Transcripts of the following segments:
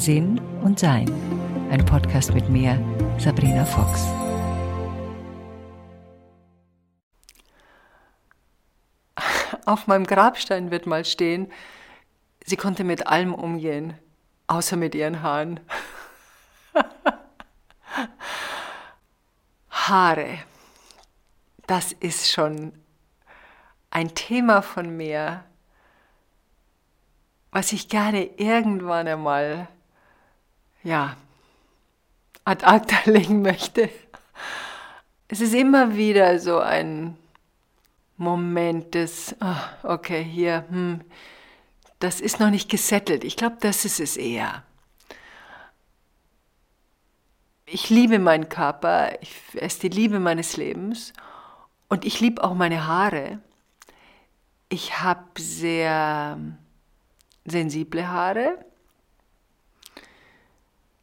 Sinn und Sein. Ein Podcast mit mir, Sabrina Fox. Auf meinem Grabstein wird mal stehen, sie konnte mit allem umgehen, außer mit ihren Haaren. Haare, das ist schon ein Thema von mir, was ich gerne irgendwann einmal, ja, ad acta legen möchte. Es ist immer wieder so ein Moment des, oh, okay, hier, hm, das ist noch nicht gesettelt. Ich glaube, das ist es eher. Ich liebe meinen Körper, ich, er ist die Liebe meines Lebens und ich liebe auch meine Haare. Ich habe sehr sensible Haare.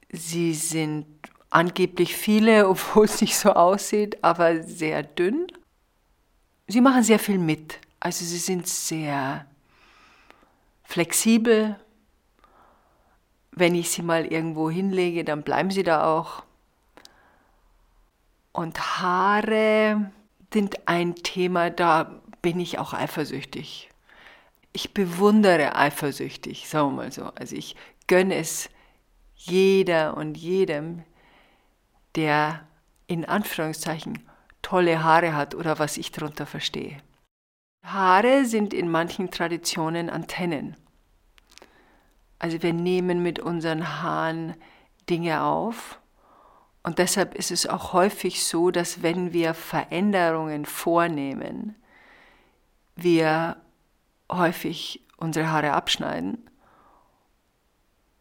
Sie sind angeblich viele, obwohl es nicht so aussieht, aber sehr dünn. Sie machen sehr viel mit. Also sie sind sehr flexibel. Wenn ich sie mal irgendwo hinlege, dann bleiben sie da auch. Und Haare sind ein Thema, da bin ich auch eifersüchtig ich bewundere eifersüchtig, sagen wir mal so. Also ich gönne es jeder und jedem, der in Anführungszeichen tolle Haare hat oder was ich darunter verstehe. Haare sind in manchen Traditionen Antennen. Also wir nehmen mit unseren Haaren Dinge auf. Und deshalb ist es auch häufig so, dass wenn wir Veränderungen vornehmen, wir häufig unsere Haare abschneiden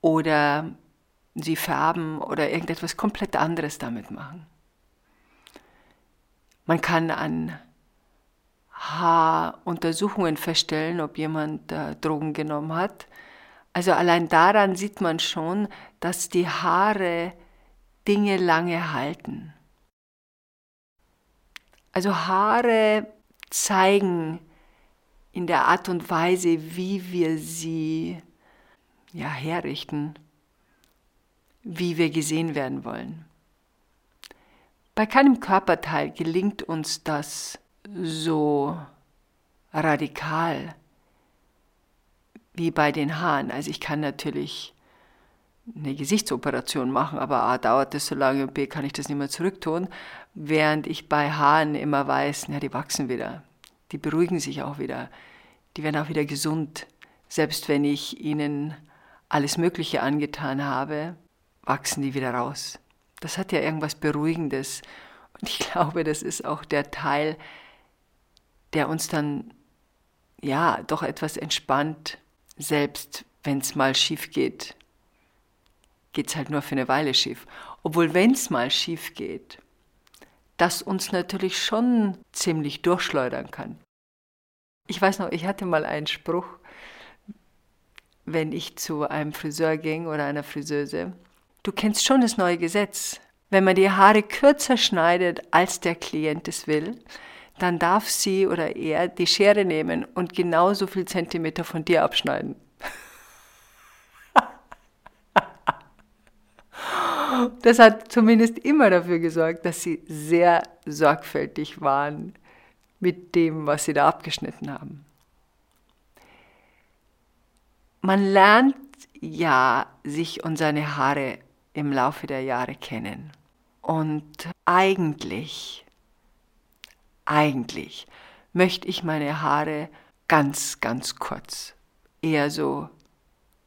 oder sie färben oder irgendetwas komplett anderes damit machen. Man kann an Haaruntersuchungen feststellen, ob jemand äh, Drogen genommen hat. Also allein daran sieht man schon, dass die Haare Dinge lange halten. Also Haare zeigen in der Art und Weise, wie wir sie ja, herrichten, wie wir gesehen werden wollen. Bei keinem Körperteil gelingt uns das so radikal wie bei den Haaren. Also ich kann natürlich eine Gesichtsoperation machen, aber A dauert das so lange und B kann ich das nicht mehr zurücktun, während ich bei Haaren immer weiß, ja, die wachsen wieder die beruhigen sich auch wieder, die werden auch wieder gesund. Selbst wenn ich ihnen alles Mögliche angetan habe, wachsen die wieder raus. Das hat ja irgendwas Beruhigendes. Und ich glaube, das ist auch der Teil, der uns dann ja doch etwas entspannt, selbst wenn es mal schief geht. Geht es halt nur für eine Weile schief. Obwohl, wenn es mal schief geht, das uns natürlich schon ziemlich durchschleudern kann. Ich weiß noch, ich hatte mal einen Spruch, wenn ich zu einem Friseur ging oder einer Friseuse. Du kennst schon das neue Gesetz. Wenn man die Haare kürzer schneidet, als der Klient es will, dann darf sie oder er die Schere nehmen und genauso viel Zentimeter von dir abschneiden. Das hat zumindest immer dafür gesorgt, dass sie sehr sorgfältig waren mit dem, was sie da abgeschnitten haben. Man lernt ja sich und seine Haare im Laufe der Jahre kennen. Und eigentlich, eigentlich möchte ich meine Haare ganz, ganz kurz, eher so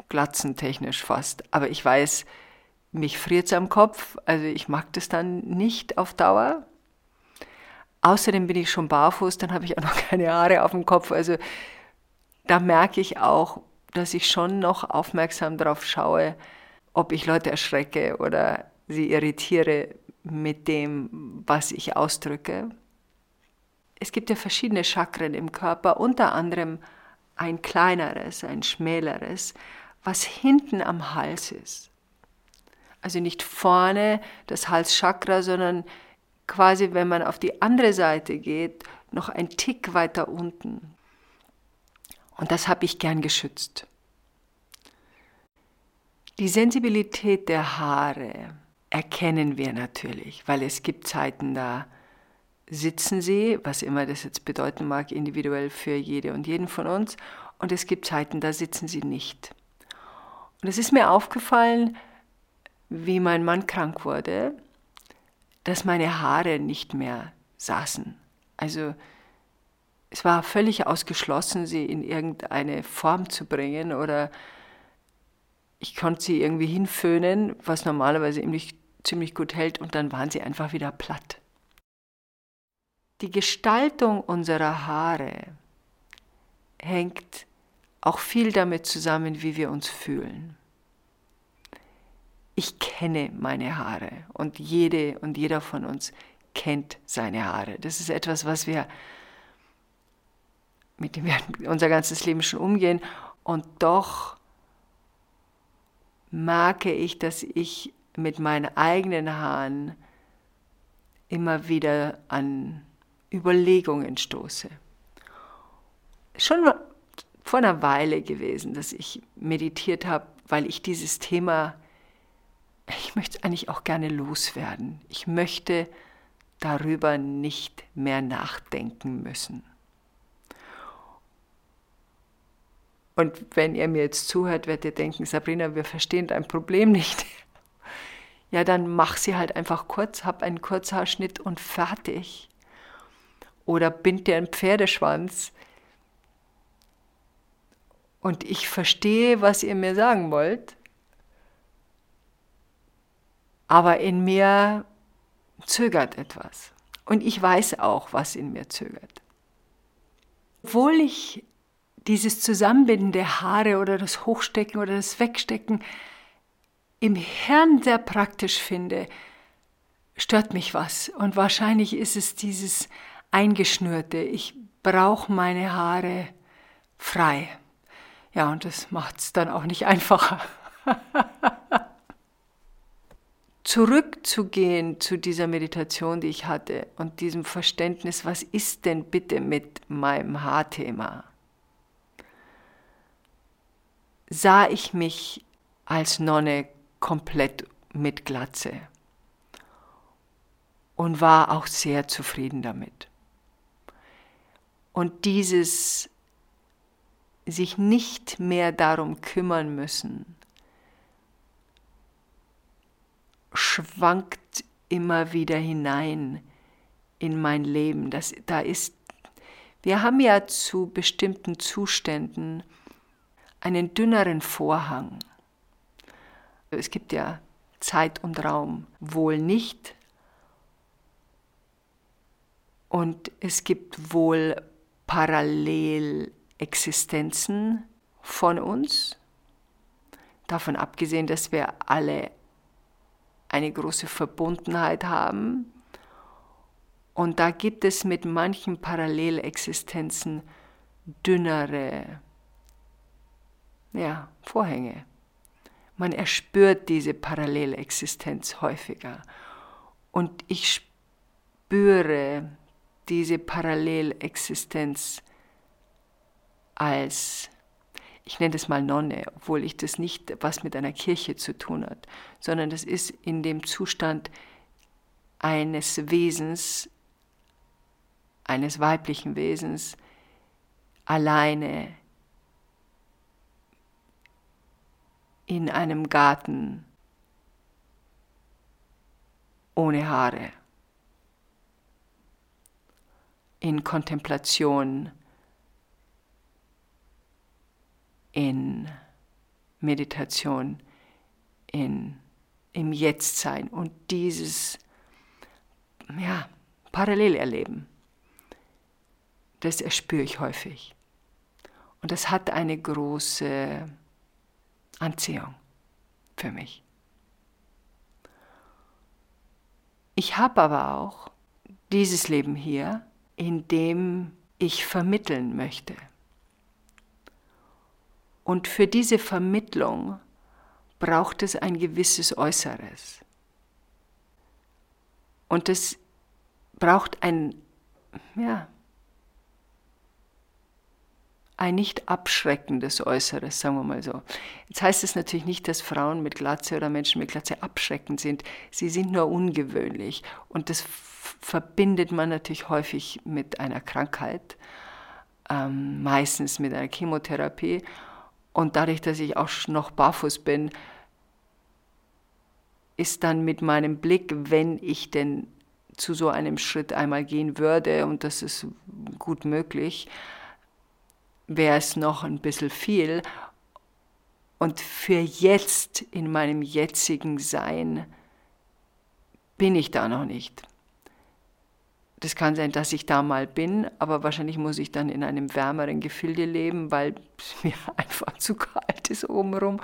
glatzentechnisch fast. Aber ich weiß, mich friert es am Kopf, also ich mag das dann nicht auf Dauer. Außerdem bin ich schon barfuß, dann habe ich auch noch keine Haare auf dem Kopf. Also da merke ich auch, dass ich schon noch aufmerksam darauf schaue, ob ich Leute erschrecke oder sie irritiere mit dem, was ich ausdrücke. Es gibt ja verschiedene Chakren im Körper, unter anderem ein kleineres, ein schmäleres, was hinten am Hals ist. Also nicht vorne das Halschakra, sondern quasi, wenn man auf die andere Seite geht, noch ein Tick weiter unten. Und das habe ich gern geschützt. Die Sensibilität der Haare erkennen wir natürlich, weil es gibt Zeiten, da sitzen sie, was immer das jetzt bedeuten mag, individuell für jede und jeden von uns, und es gibt Zeiten, da sitzen sie nicht. Und es ist mir aufgefallen, wie mein Mann krank wurde, dass meine Haare nicht mehr saßen. Also es war völlig ausgeschlossen, sie in irgendeine Form zu bringen oder ich konnte sie irgendwie hinföhnen, was normalerweise ziemlich, ziemlich gut hält, und dann waren sie einfach wieder platt. Die Gestaltung unserer Haare hängt auch viel damit zusammen, wie wir uns fühlen. Ich kenne meine Haare und jede und jeder von uns kennt seine Haare. Das ist etwas, was wir mit dem wir unser ganzes Leben schon umgehen und doch merke ich, dass ich mit meinen eigenen Haaren immer wieder an Überlegungen stoße. Schon vor einer Weile gewesen, dass ich meditiert habe, weil ich dieses Thema, ich möchte es eigentlich auch gerne loswerden. Ich möchte darüber nicht mehr nachdenken müssen. Und wenn ihr mir jetzt zuhört, werdet ihr denken, Sabrina, wir verstehen dein Problem nicht. Ja, dann mach sie halt einfach kurz, hab einen Kurzhaarschnitt und fertig. Oder bind dir einen Pferdeschwanz. Und ich verstehe, was ihr mir sagen wollt. Aber in mir zögert etwas. Und ich weiß auch, was in mir zögert. Obwohl ich dieses Zusammenbinden der Haare oder das Hochstecken oder das Wegstecken im Hirn sehr praktisch finde, stört mich was. Und wahrscheinlich ist es dieses Eingeschnürte. Ich brauche meine Haare frei. Ja, und das macht es dann auch nicht einfacher. Zurückzugehen zu dieser Meditation, die ich hatte und diesem Verständnis, was ist denn bitte mit meinem Haarthema? Sah ich mich als Nonne komplett mit Glatze und war auch sehr zufrieden damit. Und dieses sich nicht mehr darum kümmern müssen, schwankt immer wieder hinein in mein Leben. Das, da ist, wir haben ja zu bestimmten Zuständen einen dünneren Vorhang. Es gibt ja Zeit und Raum wohl nicht. Und es gibt wohl Parallelexistenzen von uns, davon abgesehen, dass wir alle eine große Verbundenheit haben. Und da gibt es mit manchen Parallelexistenzen dünnere ja, Vorhänge. Man erspürt diese Parallelexistenz häufiger. Und ich spüre diese Parallelexistenz als, ich nenne das mal Nonne, obwohl ich das nicht was mit einer Kirche zu tun hat, sondern das ist in dem Zustand eines Wesens, eines weiblichen Wesens, alleine in einem Garten. Ohne Haare, in Kontemplation, in Meditation, in, im Jetztsein. Und dieses ja, Parallelerleben, das erspüre ich häufig. Und das hat eine große Anziehung für mich. Ich habe aber auch dieses Leben hier, in dem ich vermitteln möchte. Und für diese Vermittlung braucht es ein gewisses Äußeres. Und es braucht ein, ja, ein nicht abschreckendes Äußeres, sagen wir mal so. Jetzt heißt es natürlich nicht, dass Frauen mit Glatze oder Menschen mit Glatze abschreckend sind. Sie sind nur ungewöhnlich. Und das verbindet man natürlich häufig mit einer Krankheit, ähm, meistens mit einer Chemotherapie. Und dadurch, dass ich auch noch barfuß bin, ist dann mit meinem Blick, wenn ich denn zu so einem Schritt einmal gehen würde, und das ist gut möglich, wäre es noch ein bisschen viel. Und für jetzt, in meinem jetzigen Sein, bin ich da noch nicht. Das kann sein, dass ich da mal bin, aber wahrscheinlich muss ich dann in einem wärmeren Gefilde leben, weil es mir einfach zu kalt ist obenrum.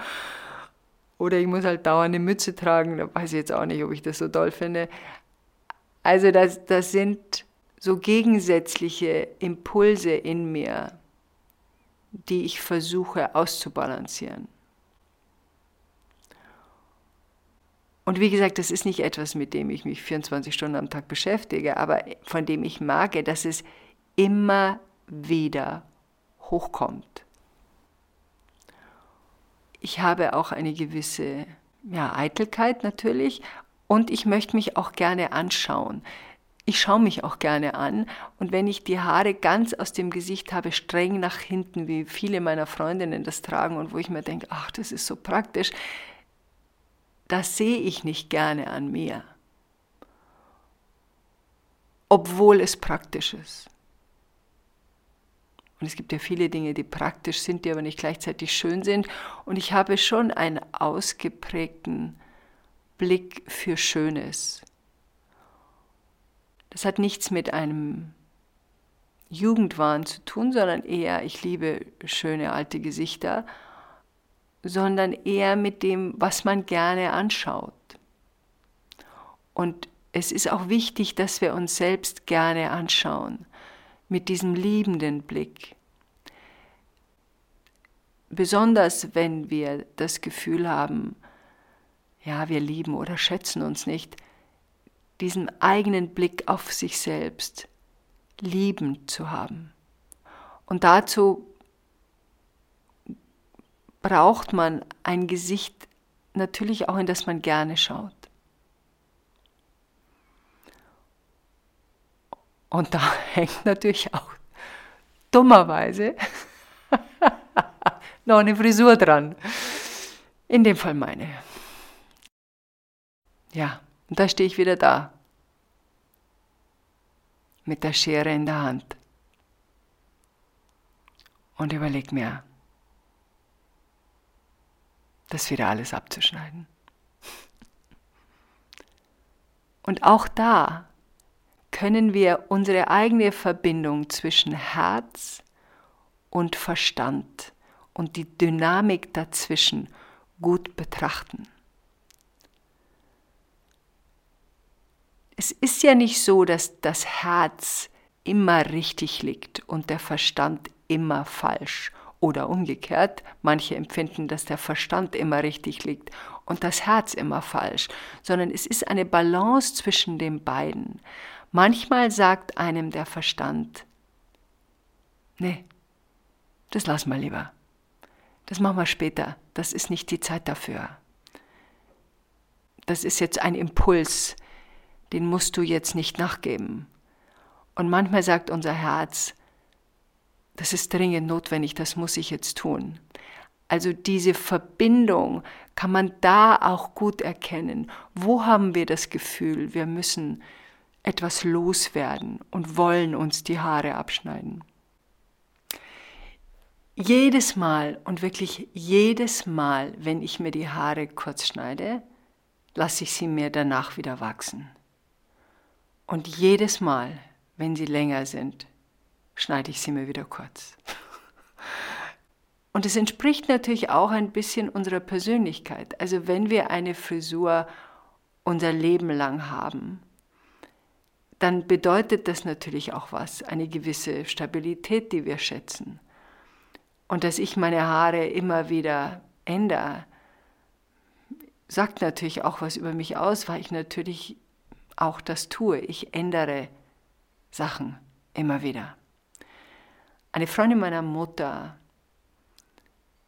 Oder ich muss halt dauernd eine Mütze tragen, da weiß ich jetzt auch nicht, ob ich das so toll finde. Also das, das sind so gegensätzliche Impulse in mir, die ich versuche auszubalancieren. Und wie gesagt, das ist nicht etwas, mit dem ich mich 24 Stunden am Tag beschäftige, aber von dem ich merke, dass es immer wieder hochkommt. Ich habe auch eine gewisse ja, Eitelkeit natürlich und ich möchte mich auch gerne anschauen ich schaue mich auch gerne an und wenn ich die Haare ganz aus dem Gesicht habe, streng nach hinten, wie viele meiner Freundinnen das tragen und wo ich mir denke, ach, das ist so praktisch, das sehe ich nicht gerne an mir, obwohl es praktisch ist. Und es gibt ja viele Dinge, die praktisch sind, die aber nicht gleichzeitig schön sind. Und ich habe schon einen ausgeprägten Blick für Schönes. Das hat nichts mit einem Jugendwahn zu tun, sondern eher, ich liebe schöne alte Gesichter, sondern eher mit dem, was man gerne anschaut. Und es ist auch wichtig, dass wir uns selbst gerne anschauen, mit diesem liebenden Blick. Besonders wenn wir das Gefühl haben, ja, wir lieben oder schätzen uns nicht, diesen eigenen Blick auf sich selbst liebend zu haben. Und dazu braucht man ein Gesicht natürlich auch, in das man gerne schaut. Und da hängt natürlich auch dummerweise noch eine Frisur dran. In dem Fall meine. Ja. Und da stehe ich wieder da. Mit der Schere in der Hand. Und überleg mir, das wieder alles abzuschneiden. Und auch da können wir unsere eigene Verbindung zwischen Herz und Verstand und die Dynamik dazwischen gut betrachten. Es ist ja nicht so, dass das Herz immer richtig liegt und der Verstand immer falsch. Oder umgekehrt, manche empfinden, dass der Verstand immer richtig liegt und das Herz immer falsch, sondern es ist eine Balance zwischen den beiden. Manchmal sagt einem der Verstand, nee, das lass mal lieber. Das machen wir später. Das ist nicht die Zeit dafür. Das ist jetzt ein Impuls, den musst du jetzt nicht nachgeben. Und manchmal sagt unser Herz, das ist dringend notwendig, das muss ich jetzt tun. Also diese Verbindung kann man da auch gut erkennen. Wo haben wir das Gefühl, wir müssen etwas loswerden und wollen uns die Haare abschneiden? Jedes Mal und wirklich jedes Mal, wenn ich mir die Haare kurz schneide, lasse ich sie mir danach wieder wachsen. Und jedes Mal, wenn sie länger sind, schneide ich sie mir wieder kurz. Und es entspricht natürlich auch ein bisschen unserer Persönlichkeit. Also wenn wir eine Frisur unser Leben lang haben, dann bedeutet das natürlich auch was, eine gewisse Stabilität, die wir schätzen. Und dass ich meine Haare immer wieder ändere, sagt natürlich auch was über mich aus, weil ich natürlich auch das tue. Ich ändere Sachen immer wieder. Eine Freundin meiner Mutter,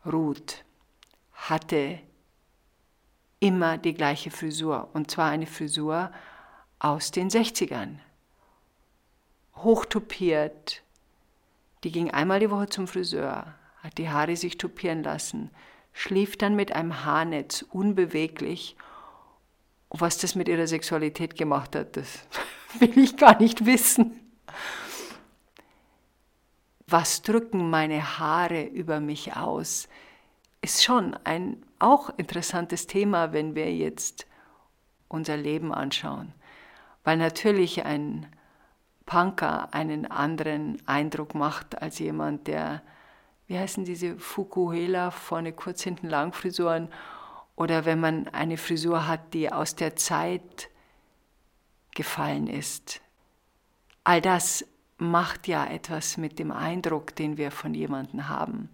Ruth, hatte immer die gleiche Frisur. Und zwar eine Frisur aus den 60ern. Hochtopiert. Die ging einmal die Woche zum Friseur, hat die Haare sich topieren lassen, schlief dann mit einem Haarnetz unbeweglich. Was das mit ihrer Sexualität gemacht hat, das will ich gar nicht wissen. Was drücken meine Haare über mich aus? Ist schon ein auch interessantes Thema, wenn wir jetzt unser Leben anschauen. Weil natürlich ein Punker einen anderen Eindruck macht als jemand, der, wie heißen diese Fukuhela, vorne kurz hinten lang Frisuren, oder wenn man eine Frisur hat, die aus der Zeit gefallen ist. All das macht ja etwas mit dem Eindruck, den wir von jemandem haben.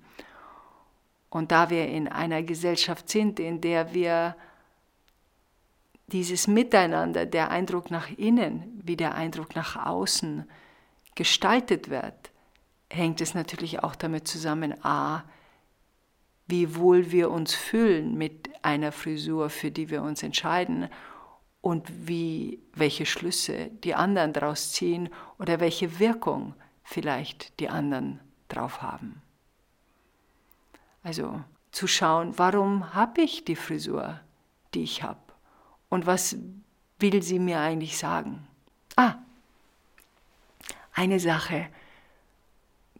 Und da wir in einer Gesellschaft sind, in der wir dieses Miteinander, der Eindruck nach innen wie der Eindruck nach außen gestaltet wird, hängt es natürlich auch damit zusammen, a, wie wohl wir uns fühlen mit einer Frisur, für die wir uns entscheiden und wie, welche Schlüsse die anderen daraus ziehen oder welche Wirkung vielleicht die anderen drauf haben. Also zu schauen, warum habe ich die Frisur, die ich habe? Und was will sie mir eigentlich sagen? Ah, eine Sache,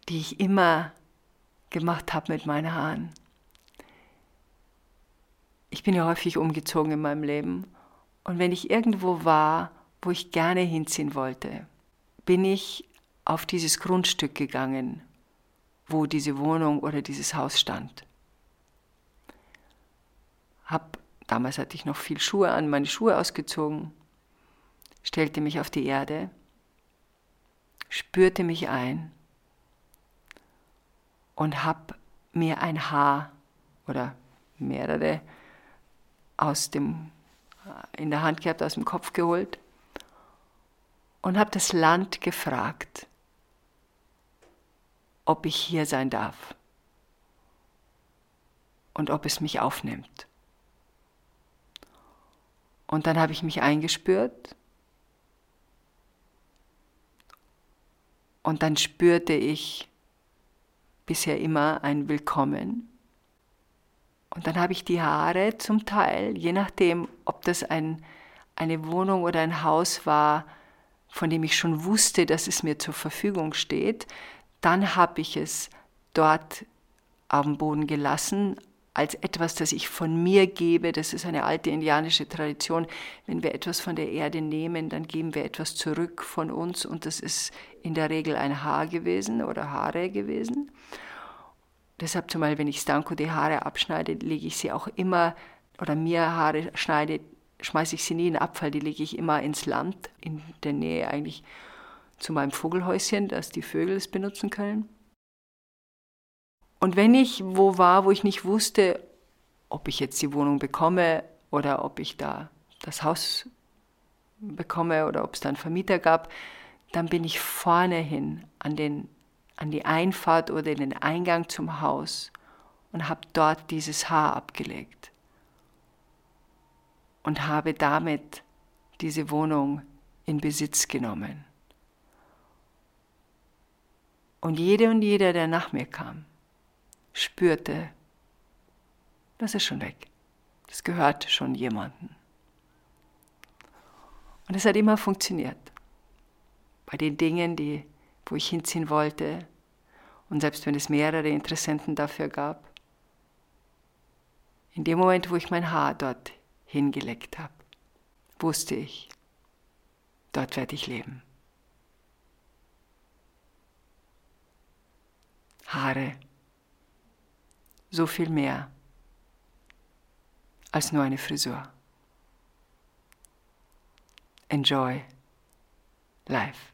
die ich immer gemacht habe mit meinen Haaren. Ich bin ja häufig umgezogen in meinem Leben und wenn ich irgendwo war, wo ich gerne hinziehen wollte, bin ich auf dieses Grundstück gegangen, wo diese Wohnung oder dieses Haus stand. Hab, damals hatte ich noch viel Schuhe an, meine Schuhe ausgezogen, stellte mich auf die Erde, spürte mich ein und hab mir ein Haar oder mehrere aus dem, in der Hand gehabt, aus dem Kopf geholt und habe das Land gefragt, ob ich hier sein darf und ob es mich aufnimmt. Und dann habe ich mich eingespürt und dann spürte ich bisher immer ein Willkommen. Und dann habe ich die Haare zum Teil, je nachdem, ob das ein, eine Wohnung oder ein Haus war, von dem ich schon wusste, dass es mir zur Verfügung steht, dann habe ich es dort dem Boden gelassen, als etwas, das ich von mir gebe. Das ist eine alte indianische Tradition. Wenn wir etwas von der Erde nehmen, dann geben wir etwas zurück von uns und das ist in der Regel ein Haar gewesen oder Haare gewesen. Deshalb zumal, wenn ich Stanko die Haare abschneide, lege ich sie auch immer, oder mir Haare schneide, schmeiße ich sie nie in Abfall, die lege ich immer ins Land, in der Nähe eigentlich zu meinem Vogelhäuschen, dass die Vögel es benutzen können. Und wenn ich wo war, wo ich nicht wusste, ob ich jetzt die Wohnung bekomme oder ob ich da das Haus bekomme oder ob es da einen Vermieter gab, dann bin ich vorne hin an, den, an die Einfahrt oder den Eingang zum Haus und habe dort dieses Haar abgelegt und habe damit diese Wohnung in Besitz genommen. Und jede und jeder, der nach mir kam, spürte, das ist schon weg. Das gehört schon jemandem. Und es hat immer funktioniert. Bei den Dingen, die, wo ich hinziehen wollte, und selbst wenn es mehrere Interessenten dafür gab, in dem Moment, wo ich mein Haar dort hingelegt habe, wusste ich, dort werde ich leben. Haare. So viel mehr als nur eine Frisur. Enjoy life.